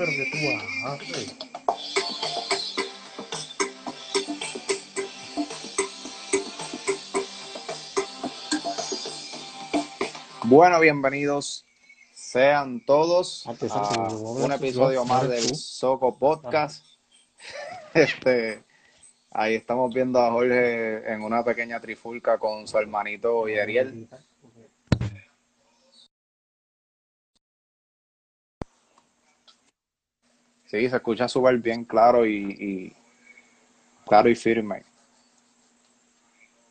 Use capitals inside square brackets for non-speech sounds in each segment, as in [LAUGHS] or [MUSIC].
pero que tú haces. Bueno, bienvenidos sean todos a un episodio más del. Soco Podcast. [LAUGHS] Este, ahí estamos viendo a Jorge en una pequeña trifulca con su hermanito Yeriel. Sí, se escucha súper bien, claro y, y- claro y firme.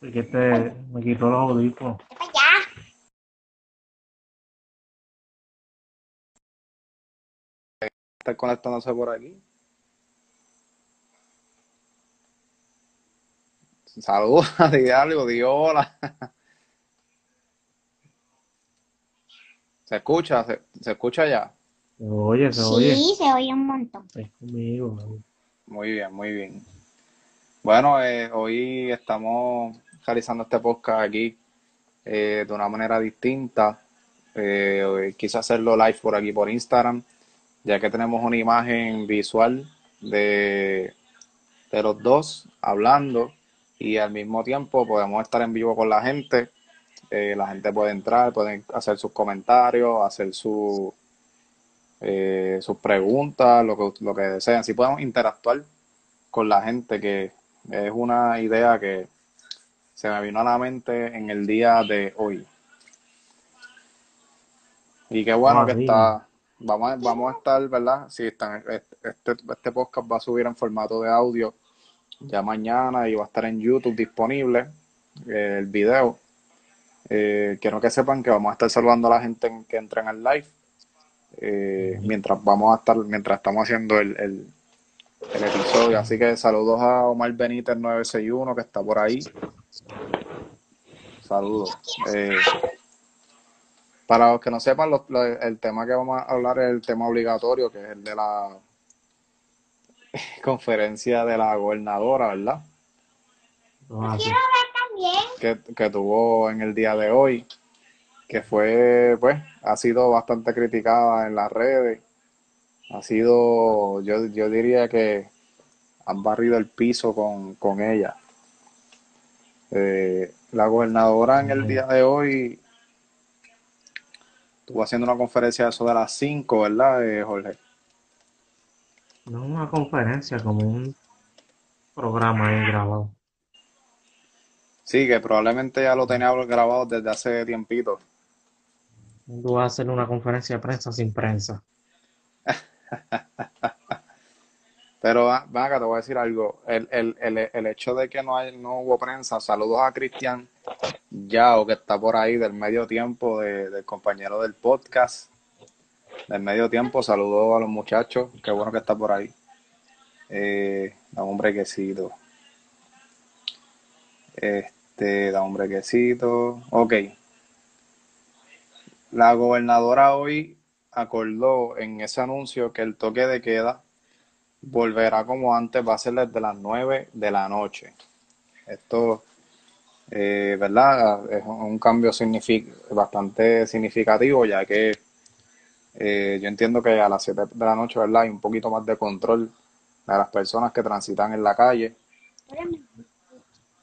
Porque este me quitó los audífonos. Está conectándose por aquí. Saludos, [LAUGHS] di algo, di hola. [LAUGHS] Se escucha, se, se escucha ya. Se oye, se oye. Sí, se oye un montón. Es conmigo. Muy bien, muy bien. Bueno, eh, hoy estamos realizando este podcast aquí eh, de una manera distinta. Eh, quise hacerlo live por aquí por Instagram, ya que tenemos una imagen visual de, de los dos hablando y al mismo tiempo podemos estar en vivo con la gente. Eh, la gente puede entrar, pueden hacer sus comentarios, hacer su, eh, sus preguntas, lo que, lo que deseen. Si podemos interactuar con la gente, que es una idea que se me vino a la mente en el día de hoy. Y qué bueno Ah, que está. Vamos a, vamos a estar, ¿verdad? Sí, están, este, este podcast va a subir en formato de audio ya mañana y va a estar en YouTube disponible eh, el video. Eh, quiero que sepan que vamos a estar saludando a la gente en- que entra en el live eh, mientras vamos a estar, mientras estamos haciendo el, el, el episodio. Así que saludos a Omar Benítez 961 que está por ahí. Saludos. Eh, para los que no sepan, los- lo- el tema que vamos a hablar es el tema obligatorio, que es el de la [LAUGHS] conferencia de la gobernadora, ¿verdad? También. que, que tuvo en el día de hoy, que fue, pues, ha sido bastante criticada en las redes. Ha sido, yo, yo diría que han barrido el piso con, con ella. Eh, la gobernadora en el día de hoy estuvo haciendo una conferencia de eso de las 5, ¿verdad, eh, Jorge? No una conferencia, como un programa ahí grabado. Sí, que probablemente ya lo tenía grabado desde hace tiempito. Tú vas a hacer una conferencia de prensa sin prensa. [LAUGHS] Pero ah, ven acá, te voy a decir algo. El, el, el, el hecho de que no, hay, no hubo prensa, saludos a Cristian Yao, que está por ahí del medio tiempo, de- del compañero del podcast. Del medio tiempo, saludos a los muchachos, qué bueno que está por ahí. Eh, da un brequecito. Este, da un brequecito. Ok. La gobernadora hoy acordó en ese anuncio que el toque de queda volverá como antes, va a ser desde las 9 de la noche. Esto, eh, ¿verdad? Es un cambio signific- bastante significativo, ya que eh, yo entiendo que a las 7 de la noche, ¿verdad? Hay un poquito más de control de las personas que transitan en la calle.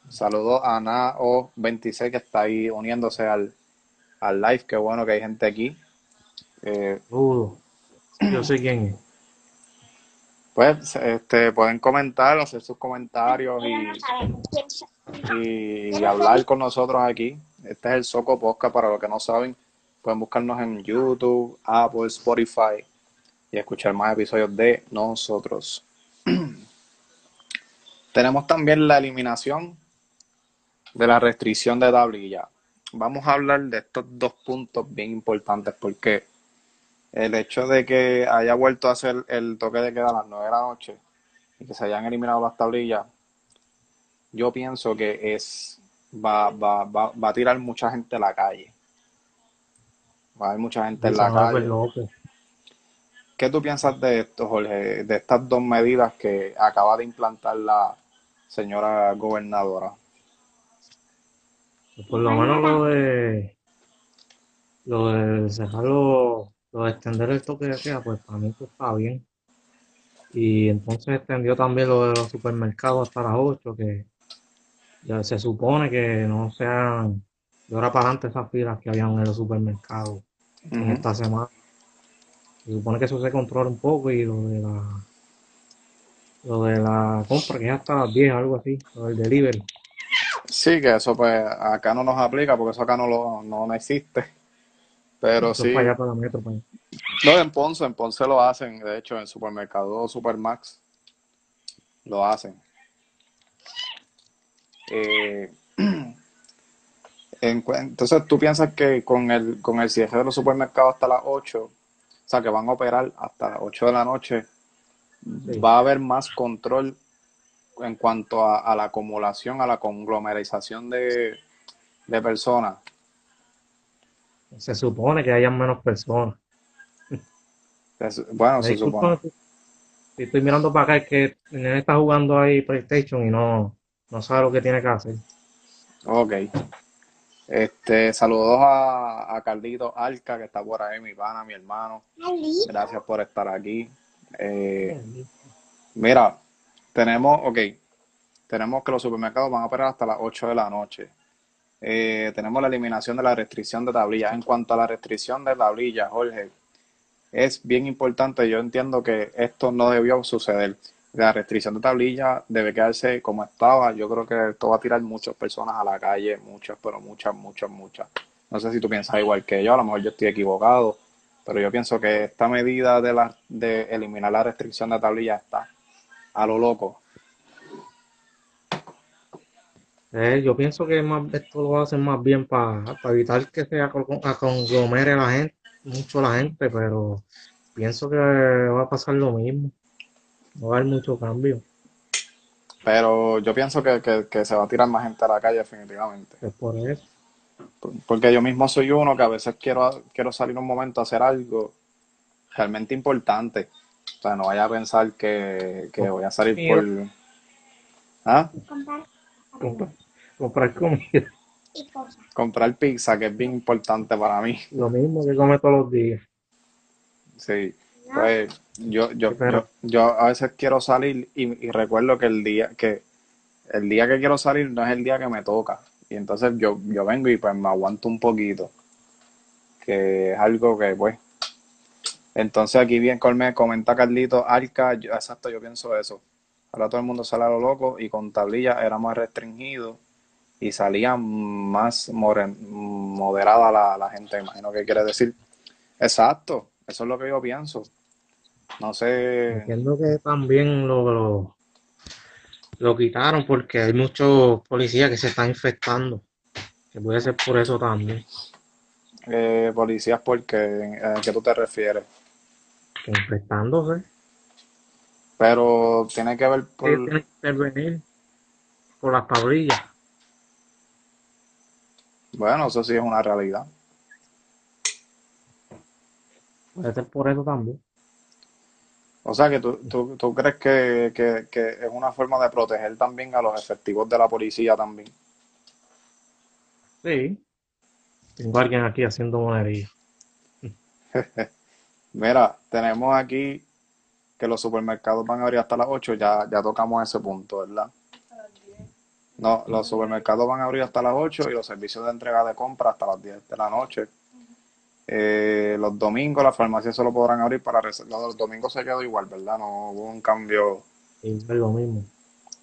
Saludos a NAO26 que está ahí uniéndose al, al live. Qué bueno que hay gente aquí. Eh, Dudo. Yo sé quién es. Pues este, pueden comentar, hacer sus comentarios y, y hablar con nosotros aquí. Este es el Soco Podcast, para los que no saben, pueden buscarnos en YouTube, Apple, Spotify y escuchar más episodios de nosotros. [CLEARS THROAT] Tenemos también la eliminación de la restricción de tablilla. Vamos a hablar de estos dos puntos bien importantes porque el hecho de que haya vuelto a hacer el toque de queda a las 9 de la noche y que se hayan eliminado las tablillas, yo pienso que es va, va, va, va a tirar mucha gente a la calle. Va a haber mucha gente en la calle. ¿Qué tú piensas de esto, Jorge? De estas dos medidas que acaba de implantar la señora gobernadora. Por lo menos lo de lo de cerrarlo, lo de extender el toque de queda, pues para mí pues, está bien. Y entonces extendió también lo de los supermercados hasta las 8, que ya se supone que no sean de ahora para adelante esas filas que habían en los supermercados en esta semana. Se supone que eso se controla un poco y lo de la lo de la compra que es hasta las 10, algo así, lo del delivery. Sí, que eso pues acá no nos aplica porque eso acá no, lo, no, no existe. Pero Eso sí, para allá, para metro, para allá. no, en Ponce, en Ponce lo hacen, de hecho, en supermercado Supermax lo hacen. Eh, [CLEARS THROAT] en entonces, ¿tú piensas que con el, con el cierre de los supermercados hasta las 8, o sea, que van a operar hasta las 8 de la noche, Sí. va a haber más control en cuanto a, a la acumulación, a la conglomerización de, de personas? Se supone que hayan menos personas. Bueno, se supone. Si estoy mirando para acá, es que el nene está jugando ahí PlayStation y no, no sabe lo que tiene que hacer. Ok. Este, saludos a, a Carlito Alca, que está por ahí, mi pana, mi hermano. Gracias por estar aquí. Eh, mira, tenemos, ok, tenemos que los supermercados van a operar hasta las 8 de la noche. Eh, tenemos la eliminación de la restricción de tablillas. En cuanto a la restricción de tablillas, Jorge, es bien importante. Yo entiendo que esto no debió suceder. La restricción de tablillas debe quedarse como estaba. Yo creo que esto va a tirar muchas personas a la calle, muchas, pero muchas, muchas, muchas. No sé si tú piensas igual que yo, a lo mejor yo estoy equivocado, pero yo pienso que esta medida de, la, de eliminar la restricción de tablillas está a lo loco. Eh, yo pienso que más, esto lo hacen más bien para evitar que se aconglomere la gente, mucho la gente, pero pienso que va a pasar lo mismo. No va a haber mucho cambio. Pero yo pienso que, que, que se va a tirar más gente a la calle definitivamente. Es por eso. Porque yo mismo soy uno que a veces quiero, quiero salir un momento a hacer algo realmente importante. O sea, no vaya a pensar que, que voy a salir por... ¿Ah? Comprar Comprar, comprar comida. y cosas. Comprar pizza, que es bien importante para mí. Lo mismo que come todos los días. Sí. Pues yo, yo, yo, yo a veces quiero salir y, y recuerdo que el día que el día que quiero salir no es el día que me toca. Y entonces yo, yo vengo y pues me aguanto un poquito. Que es algo que pues. Entonces aquí bien me comenta Carlito, Arca, yo- exacto, yo pienso eso. Ahora todo el mundo sale a lo loco y con tablilla era más restringido y salía más moderada la, la gente, imagino que quiere decir. Exacto, eso es lo que yo pienso. No sé, Entiendo que también lo, lo, lo quitaron porque hay muchos policías que se están infectando. Que puede ser por eso también. eh, policías, porque ¿a qué tú te refieres? Que infectándose. Pero tiene que ver por... que intervenir por las tablillas. Bueno, eso sí es una realidad. Puede ser por eso también. O sea que tú, tú, tú crees que, que, que es una forma de proteger también a los efectivos de la policía también. Sí. Tengo alguien aquí haciendo monería. [LAUGHS] Mira, tenemos aquí que los supermercados van a abrir hasta las 8, ya, ya tocamos ese punto, ¿verdad? No, los supermercados van a abrir hasta las 8 y los servicios de entrega de compra hasta las 10 de la noche. Eh, los domingos las farmacias solo podrán abrir para reservar. Los domingos se quedó igual, ¿verdad? No hubo un cambio. Es lo mismo.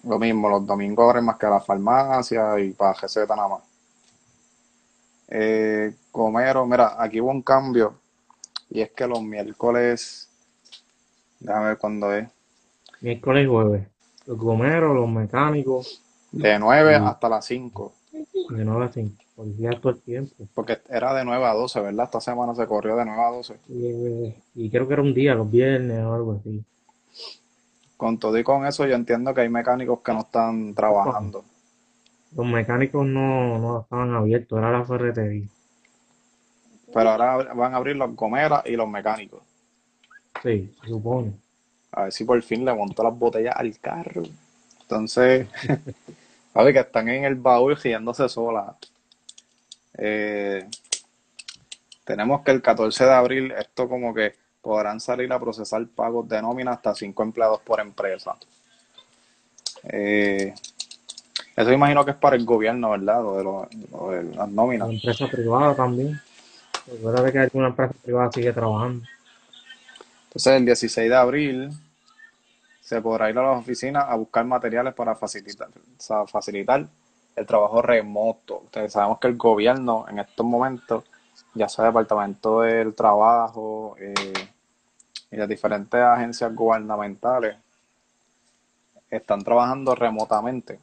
Lo mismo, los domingos abren más que las farmacias y para receta nada más. Eh, Comero, mira, aquí hubo un cambio y es que los miércoles, déjame ver cuándo es, Miércoles y jueves. Los gomeros, los mecánicos, de 9 Mm. hasta las 5, de 9 a 5. Policías todo el tiempo. porque era de 9 a 12, ¿verdad? Esta semana se corrió de 9 a 12. Y, eh, y creo que era un día, los viernes o algo así. Con todo y con eso, yo entiendo que hay mecánicos que no están trabajando. Los mecánicos no, no estaban abiertos, era la ferretería. Pero ahora van a abrir los gomeras y los mecánicos. Sí, se supone. A ver si por fin le montó las botellas al carro. Entonces, [LAUGHS] a ver que están en el baúl riéndose sola. Eh, tenemos que el 14 de abril, esto como que podrán salir a procesar pagos de nómina hasta cinco empleados por empresa. Eh, eso imagino que es para el gobierno, ¿verdad? Lo de, lo- lo de las La nóminas. empresa privada también. Recuerda que alguna empresa privada sigue trabajando. Entonces, el 16 de abril se podrá ir a las oficinas a buscar materiales para facilitar, o sea, facilitar el trabajo remoto. Ustedes sabemos que el gobierno en estos momentos, ya sea el Departamento del Trabajo eh, y las diferentes agencias gubernamentales, están trabajando remotamente.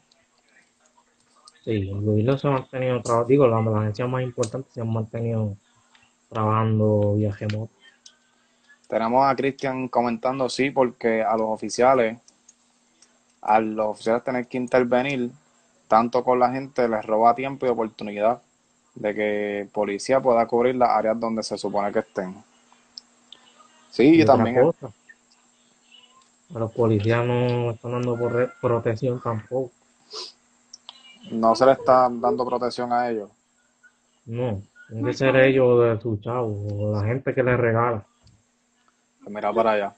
Sí, el gobierno se ha mantenido trabajando, digo, las agencias más importantes se han mantenido trabajando vía remoto. Tenemos a Cristian comentando, sí, porque a los oficiales, a los oficiales tener que intervenir tanto con la gente, les roba tiempo y oportunidad de que policía pueda cubrir las áreas donde se supone que estén. Sí, Y también a los policías no están dando protección tampoco. no se le está dando protección a ellos. No, tiene que ser ellos de sus chavos, o la gente que les regala. Pues mira para allá.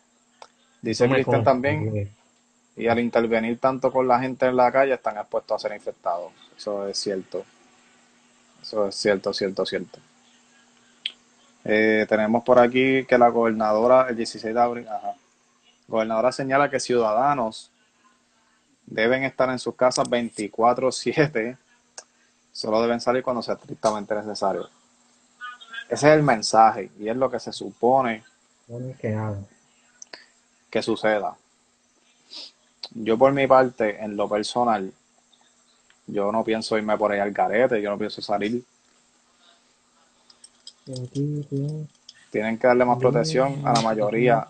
Dice Cristian también, porque y al intervenir tanto con la gente en la calle están expuestos a ser infectados. Eso es cierto. Eso es cierto, cierto, cierto. Eh, tenemos por aquí que la gobernadora, el 16 de abril, ajá. Gobernadora señala que ciudadanos deben estar en sus casas 24/7, solo deben salir cuando sea estrictamente necesario. Ese es el mensaje y es lo que se supone que suceda. Yo por mi parte, en lo personal, yo no pienso irme por ahí al garete, yo no pienso salir. Tienen que darle más protección a la mayoría.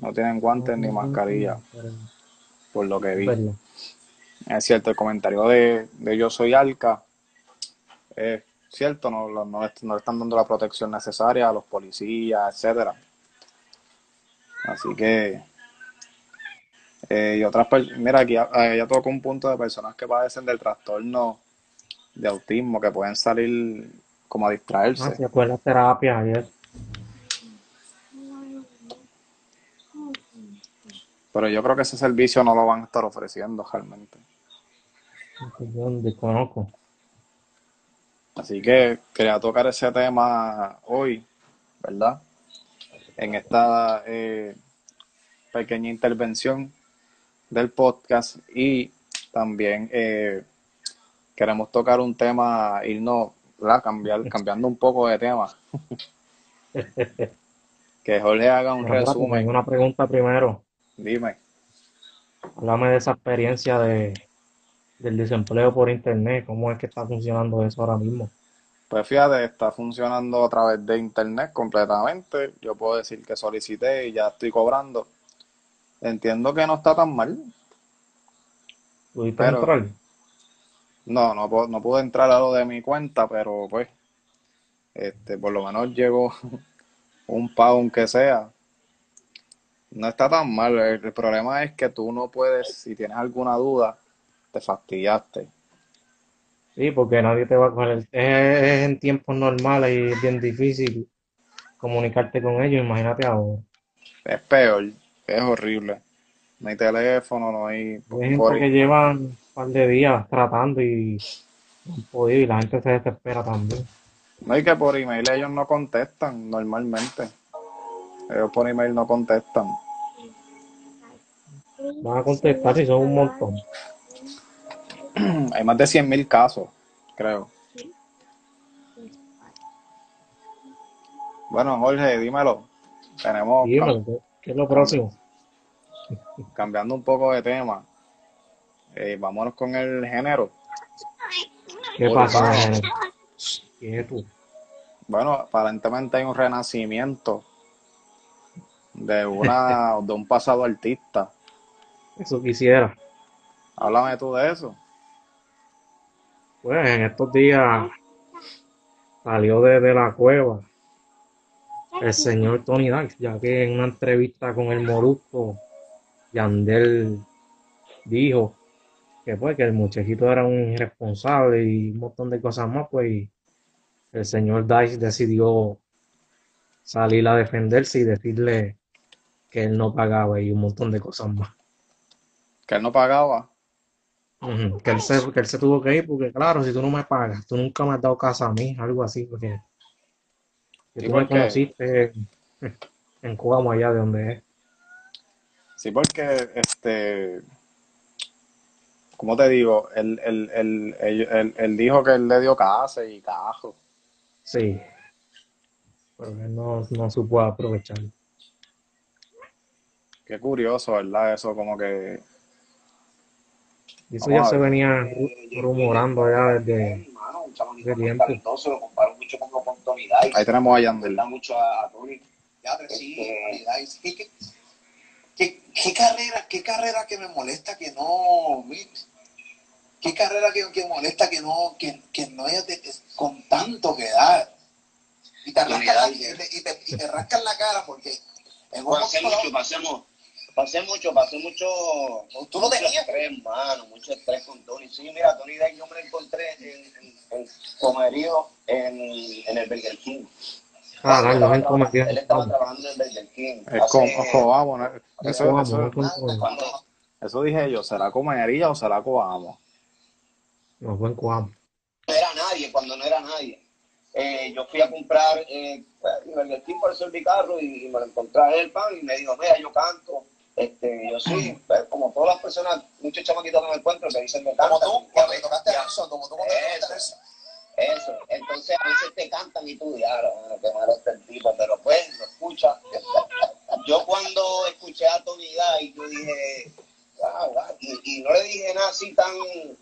No tienen guantes ni mascarilla, por lo que vi. Es cierto, el comentario de, de Yo Soy Alca es cierto, no, no, no le- no le están dando la protección necesaria a los policías, etcétera. Así que, eh, y otras mira, aquí ya, ya tocó un punto de personas que padecen del trastorno de autismo, que pueden salir como a Ah, distraerse. se acuerda terapia y eso. Pero yo creo que ese servicio no lo van a estar ofreciendo realmente. Yo desconozco. Así que quería tocar ese tema hoy, ¿verdad? En esta eh, pequeña intervención del podcast y también eh, queremos tocar un tema, irnos, ¿verdad? Cambiar, [LAUGHS] cambiando un poco de tema. Que Jorge haga un Pero resumen. una pregunta primero. Dime. Háblame de esa experiencia de, del desempleo por internet. ¿Cómo es que está funcionando eso ahora mismo? Pues fíjate, está funcionando a través de internet completamente. Yo puedo decir que solicité y ya estoy cobrando. Entiendo que no está tan mal. ¿Pudiste Pero- entrar? No, no, no pude entrar a lo de mi cuenta, pero pues, este, por lo menos llegó [LAUGHS] un pago, aunque sea. No está tan mal. El problema es que tú no puedes, si tienes alguna duda, te fastidiaste. Sí, porque nadie te va a coger. Es, es en tiempos normales y es bien difícil comunicarte con ellos. Imagínate ahora. Es peor, es horrible. No hay teléfono, no hay... Hay gente que llevan un par de días tratando y no han podido y la gente se desespera también. No hay que por email ellos no contestan normalmente. Ellos por email no contestan. Van a contestar si son un montón. [CLEARS THROAT] Hay más de 100.000 casos, creo. Bueno, Jorge, dímelo. Tenemos Dímelo, ¿qué, es lo próximo? [LAUGHS] cambiando un poco de tema. Eh, vámonos con el género. ¿Qué pasa? nene? ¿Qué es tú? Bueno, aparentemente hay un renacimiento de una [LAUGHS] de un pasado artista. Eso quisiera. Háblame tú de eso. Pues en estos días salió desde la cueva el señor Tony Dax, ya que en una entrevista con el Molusco, Yandel dijo que pues que el muchachito era un irresponsable y un montón de cosas más, pues el señor Dice decidió salir a defenderse y decirle que él no pagaba y un montón de cosas más. Que él no pagaba. Que él se, que él se tuvo que ir porque, claro, si tú no me pagas, tú nunca me has dado casa a mí, algo así, porque que Sí, tú me conociste en Coamo, allá de donde es. sí, porque, este, ¿cómo te digo? Él, él, él- él dijo que él le dio casa y cajo. Sí, pero él no, no supo aprovechar. Qué curioso, ¿verdad? Eso como que, Y eso ya vamos a se ver. venía Eh, rumorando allá desde, desde tiempo. talentoso, lo comparo mucho con, Tony Ahí tenemos a Yandel. mucho a, Tony. Ya, pero sí, Tony Dice. ¿Qué, qué, qué, qué carrera, qué carrera que me molesta que no, qué carrera que, que molesta que no, que, que no haya de- con tanto que dar. Y te arrancan la, y te, y te, y te rascan la cara porque en mucho, dado, pasé, mu- pasé mucho, pasé mucho, tú mucho tenías. estrés, mano, mucho estrés con Tony. Sí, mira, Tony Dice yo me lo encontré en, en, en Comerío, en, en el Burger King. Ah, Él no, no estaba, en él estaba trabajando en Burger King Es como, hace, Coamo, ¿no? Eso, no dije yo, ¿será comería o será Coamo? no fue en Coamo. no era nadie, cuando no era nadie. Eh, yo fui a comprar eh, el King por eso mi carro y, y me lo encontré a él, pan, y me dijo, mira, yo canto. Este, yo sí, pues, como todas las personas, muchos chamaquitos que me encuentro que dicen Como cantan, tú, y a cuando tocaste Nelson, como tú cuando eso, eso. Entonces a veces te cantan y tú, diablo, mano, qué malo está el tipo, pero pues, lo escucha. Yo cuando escuché a Tony Day, yo dije, wow, wow, y, y no le dije nada así tan,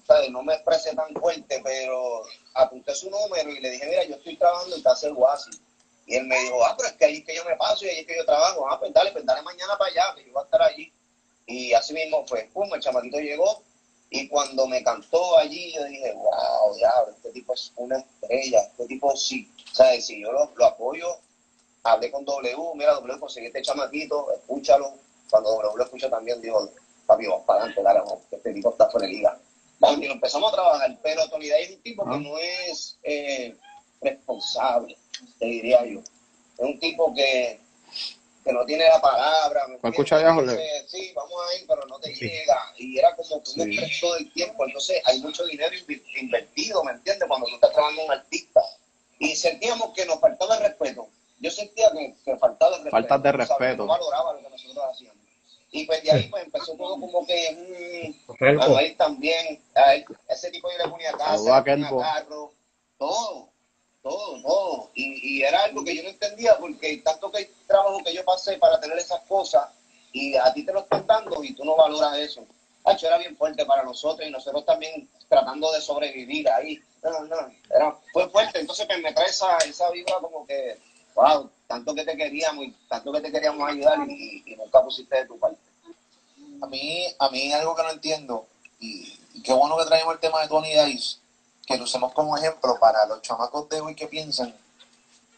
¿sabes? no me expresé tan fuerte, pero apunté su número y le dije, mira, yo estoy trabajando en casa del Guasi. Y él me dijo, ah, pero es que ahí es que yo me paso y ahí es que yo trabajo. Ah, pues dale, pues dale mañana para allá, que yo voy a estar allí. Y así mismo fue, pum, el chamaquito llegó y cuando me cantó allí, yo dije, wow, diablo, este tipo es una estrella, este tipo sí, ¿sabes? Si yo lo, lo apoyo, hablé con W, mira, W, conseguí este chamaquito, escúchalo. Cuando W lo escucha también, digo, papi, vamos para adelante, dale, vamos, que este tipo está fuera de liga. Vamos, y lo empezamos a trabajar, pero Tony Day es un tipo que no es eh, responsable, te diría yo. Es un tipo que, que no tiene la palabra, ¿me dice, sí, vamos a ir, pero no te Sí, llega. Y era como que un Sí. todo el tiempo. Entonces hay mucho dinero invertido, ¿me entiendes? Cuando tú estás trabajando en un artista. Y sentíamos que nos faltaba el respeto. Yo sentía que, que faltaba el Faltas de respeto, no respeto. valoraba lo que nosotros hacíamos. Y pues de ahí pues empezó todo como que, mm, Kelpo, Manuel también, a él- ese tipo yo le ponía casa, a le ponía carro, todo, todo, todo. Y, y era algo que yo no entendía porque tanto que trabajo que yo pasé para tener esas cosas y a ti te lo están dando y tú no valoras eso. Hacho, era bien fuerte para nosotros y nosotros también tratando de sobrevivir ahí. No, no, era, fue fuerte. Entonces pues, me trae esa, esa vibra como que, wow, tanto que te queríamos y tanto que te queríamos ayudar y, nunca pusiste de tu parte. A mí, a mí algo que no entiendo, y, y qué bueno que traemos el tema de Tony Dice, que lo usemos como ejemplo para los chamacos de hoy que piensan,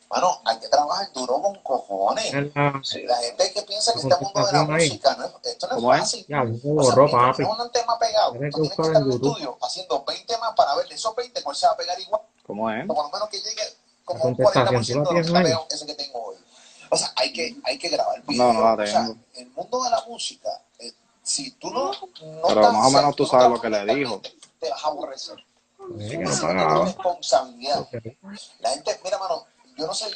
bueno, hay que trabajar duro con cojones. es la, Sí. La gente que piensa que este mundo de la música, no es- esto no ¿Cómo es es? fácil. Ya, no O sea, tienes un tema pegado, tú tienes que buscar estar en en el YouTube. estudio haciendo 20 más para ver de esos 20 cuál se va a pegar igual, ¿Cómo es? o por lo menos que llegue como un contestación, ¿tú 40% la de lo que está pegado ese que tengo hoy. O sea, hay que, hay que grabar No, no la O sea, el mundo de la música, eh, si tú no, no Pero estás, más o menos tú no sabes lo que le dijo. te vas a aborrecer. No pagaba. responsabilidad. La gente, mira, mano, yo no sé,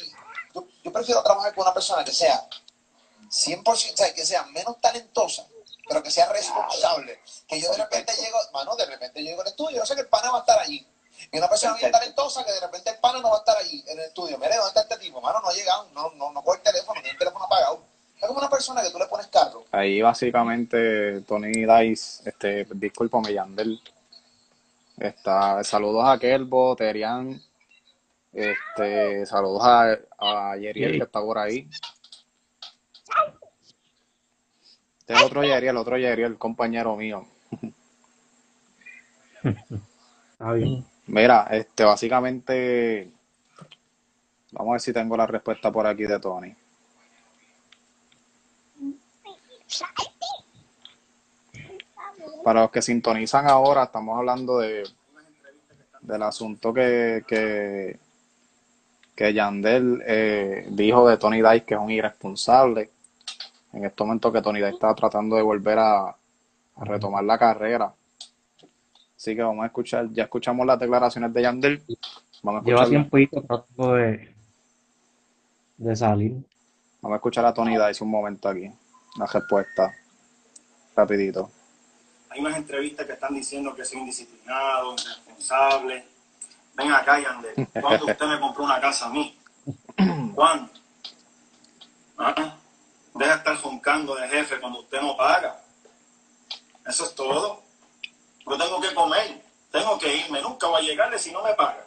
yo, yo prefiero trabajar con una persona que sea 100%, o sea, que sea menos talentosa, pero que sea responsable. Que yo de repente llego, mano, de repente llego al estudio, yo sé que el pana va a estar allí. Y una persona bien talentosa que de repente el pana no va a estar allí en el estudio. Mire, ¿dónde está este tipo? Mano, no ha llegado, no, no, no coge el teléfono, tiene el teléfono apagado. Es como una persona que tú le pones carro. Ahí básicamente Tony Dice, este, discúlpame, Yandel. Está, saludos a Kelbo, Terian, este, saludos a, a Yeriel que está por ahí. Este es otro Yeriel, otro Yeriel, compañero mío. Está bien. Mira, este, básicamente, vamos a ver si tengo la respuesta por aquí de Tony. Para los que sintonizan ahora, estamos hablando de del asunto que, que, que Yandel eh, dijo de Tony Dice que es un irresponsable. En este momento que Tony Dice está tratando de volver a, a retomar la carrera. Así que vamos a escuchar, ya escuchamos las declaraciones de Yandel. Vamos a Lleva tiempo tratando de, de salir. vamos a escuchar a Tony Dice un momento aquí. La respuesta. Rapidito. Hay unas entrevistas que están diciendo que soy indisciplinado, irresponsable. Ven acá, Yandel. ¿Cuándo usted me compró una casa a mí? ¿Cuándo? ¿Ah? Deja de estar roncando de jefe cuando usted no paga. Eso es todo. Yo tengo que comer, tengo que irme, nunca voy a llegarle si no me paga.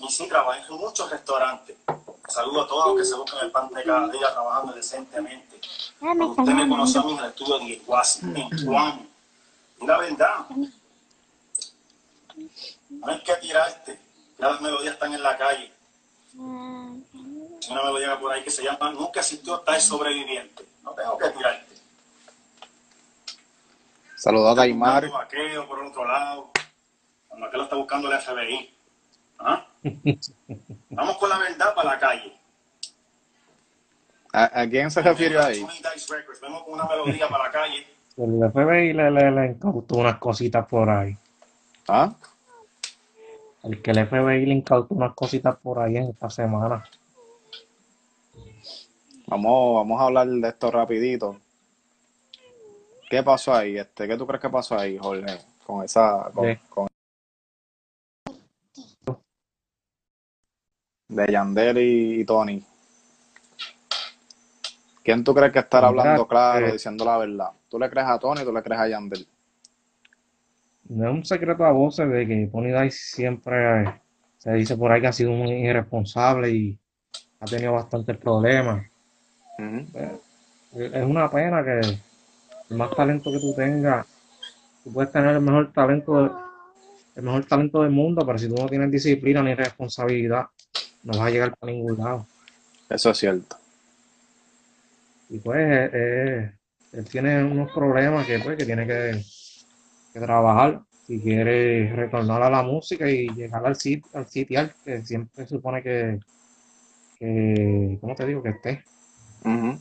Y sí, trabajé en muchos restaurantes. Saludo a todos los que se buscan el pan de cada día trabajando decentemente. Ah, me Cuando están usted me conoció a mí en el estudio de Iguasi, en Juan. Y la verdad, no hay que tirarte. Ya las melodías están en la calle. Ah, una melodía por ahí que se llama Nunca existió tal sobreviviente. No tengo que tirarte. Saludos a Daimar. Por otro lado. Cuando aquel lo está buscando el FBI. ¿Ah? Vamos con la verdad para la calle. ¿A, a quién se refirió ahí? Vemos con una melodía para la calle. El FBI le, le, le incautó unas cositas por ahí. ¿Ah? El que el FBI le incautó unas cositas por ahí en esta semana. Vamos, vamos a hablar de esto rapidito. ¿Qué pasó ahí? Este, ¿qué tú crees que pasó ahí, Jorge? Con esa, con, con- de Yandel y, y Tony. ¿Quién tú crees que estará hablando claro, eh, diciendo la verdad? ¿Tú le crees a Tony o tú le crees a Yandel? No es un secreto a voces de que Tony Dice siempre eh, se dice por ahí que ha sido muy irresponsable y ha tenido bastantes problemas. Eh, Es una pena que el más talento que tú tengas, tú puedes tener el mejor talento, el mejor talento del mundo, pero si tú no tienes disciplina ni responsabilidad, no vas a llegar para ningún lado. Eso es cierto. Y pues eh, él tiene unos problemas que, pues, que tiene que, que trabajar si quiere retornar a la música y llegar al sitio, al sitial que siempre supone que, que, ¿cómo te digo? Que esté. Ujú.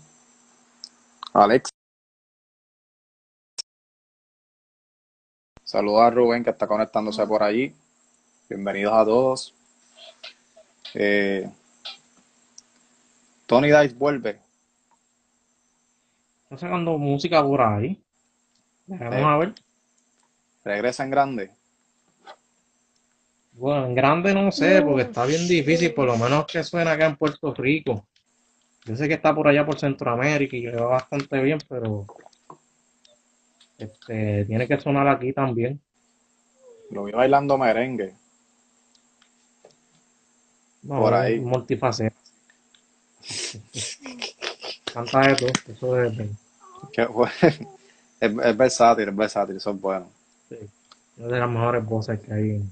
Alex. Saludos a Rubén que está conectándose por allí. Bienvenidos a todos. Eh, Tony Dice vuelve. Está sacando música por ahí. Vamos Eh. a ver. Regresa en grande. Bueno, en grande no sé, porque está bien difícil, por lo menos que suena acá en Puerto Rico. Yo sé que está por allá por Centroamérica y que le va bastante bien, pero este, tiene que sonar aquí también. Lo vi bailando merengue. No, Por ahí. multifacético. Canta de todo, eso es, de- Qué bueno. [LAUGHS] Es, es versátil, es versátil, eso es bueno. sí, una de las mejores voces que hay, en-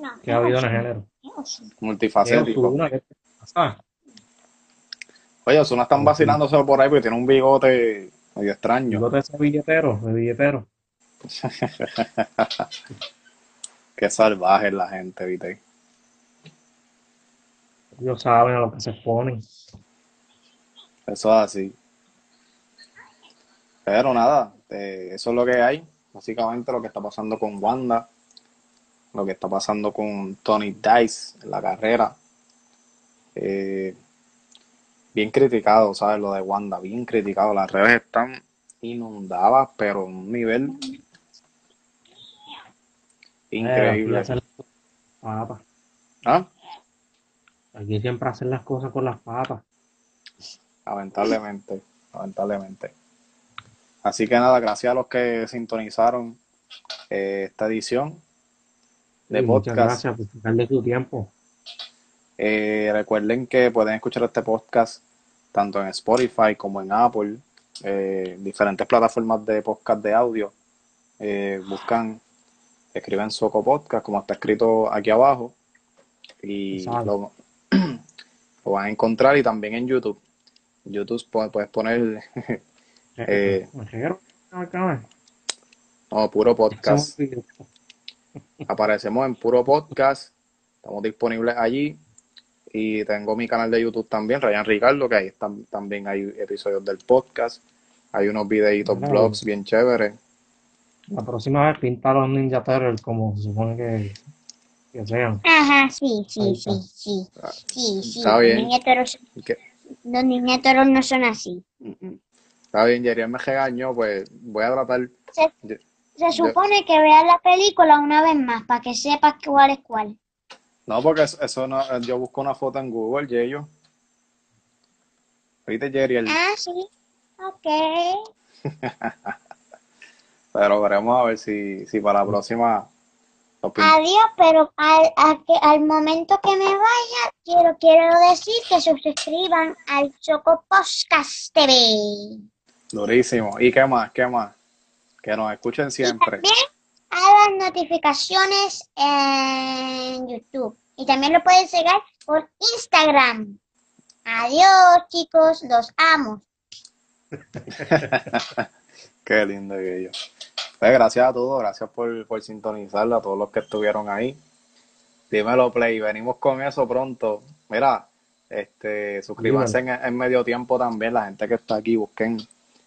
No, que ha habido en el género. Eso. ¿Qué Multifacético. Oye, Osuna están vacilándose por ahí porque tiene un bigote medio extraño. Bigote de billetero, de billetero. [LAUGHS] Qué salvaje es la gente, ¿viste? Ellos saben a lo que se ponen. Eso es así. Pero nada, eh, eso es lo que hay. Básicamente lo que está pasando con Wanda, lo que está pasando con Tony Dice en la carrera. Eh, bien criticado, ¿sabes? Lo de Wanda, bien criticado. Las redes están inundadas, pero a un nivel Eh, increíble. las patas. ¿Ah? Aquí siempre hacen las cosas con las patas. Lamentablemente, lamentablemente. Así que nada, gracias a los que sintonizaron eh, esta edición de Sí, muchas podcast. gracias por sacarle su tiempo. Eh, recuerden que pueden escuchar este podcast tanto en Spotify como en Apple, eh, diferentes plataformas de podcast de audio. Eh, buscan, escriben Soco Podcast, como está escrito aquí abajo, y lo, lo van a encontrar y también en YouTube. YouTube pu- puedes poner [LAUGHS] Eh. Reguero, acá, no, puro podcast. [LAUGHS] Aparecemos en puro podcast Estamos disponibles allí. Y tengo mi canal de YouTube también, Ryan Ricardo, que ahí están, también hay episodios del podcast. Hay unos videitos, Nice. vlogs bien chéveres. La próxima vez pinta a los Ninja Turtles como se supone que, que sean. Ajá, sí, sí, sí, sí. Sí, sí. Está Los bien. los niños toros no son así. Está bien, Jerry me regañó, pues voy a tratar. Se, Yo- se supone que veas la película una vez más para que sepas cuál es cuál. No, porque eso, eso no, yo busco una foto en Google, Yeyo. ¿Viste, Jerry? El- Ah, sí. Ok. [LAUGHS] Pero veremos a ver si, si para la próxima Adiós, pero al, al momento que me vaya, quiero, quiero decir que suscriban al Choco Podcast TV. Durísimo. ¿Y qué más? ¿Qué más? Que nos escuchen Y siempre. también a las notificaciones en YouTube. Y también lo pueden seguir por Instagram. Adiós, chicos, los amo. [LAUGHS] Qué lindo que yo. Pues gracias a todos, gracias por, por sintonizarla, a todos los que estuvieron ahí. Dímelo, Play, venimos con eso pronto. Mira, este, suscríbanse en, en medio tiempo también, la gente que está aquí, busquen,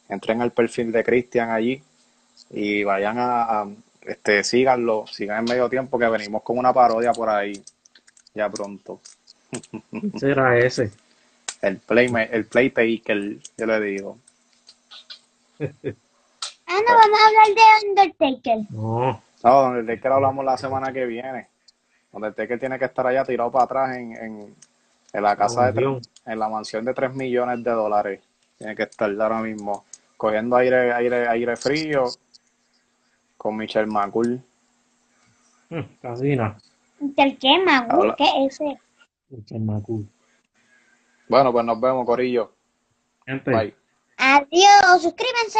entren al perfil de Cristian allí y vayan a, a, este, síganlo, sigan en medio tiempo que venimos con una parodia por ahí, ya pronto. Será ese. El play, el playtaker, yo le digo. [LAUGHS] No, vamos a hablar de Undertaker. No, No, donde el Taker hablamos la semana que viene. Donde el Taker tiene que estar allá tirado para atrás en, en, en la casa de tres- en la mansión de 3 millones de dólares. Tiene que estar ahora mismo cogiendo aire, aire, aire frío con Michelle McCool. mm, casi nada. ¿El qué, es ese? Michel Macu. Bueno, pues nos vemos, Corillo. Gente, Bye. Adiós, suscríbanse.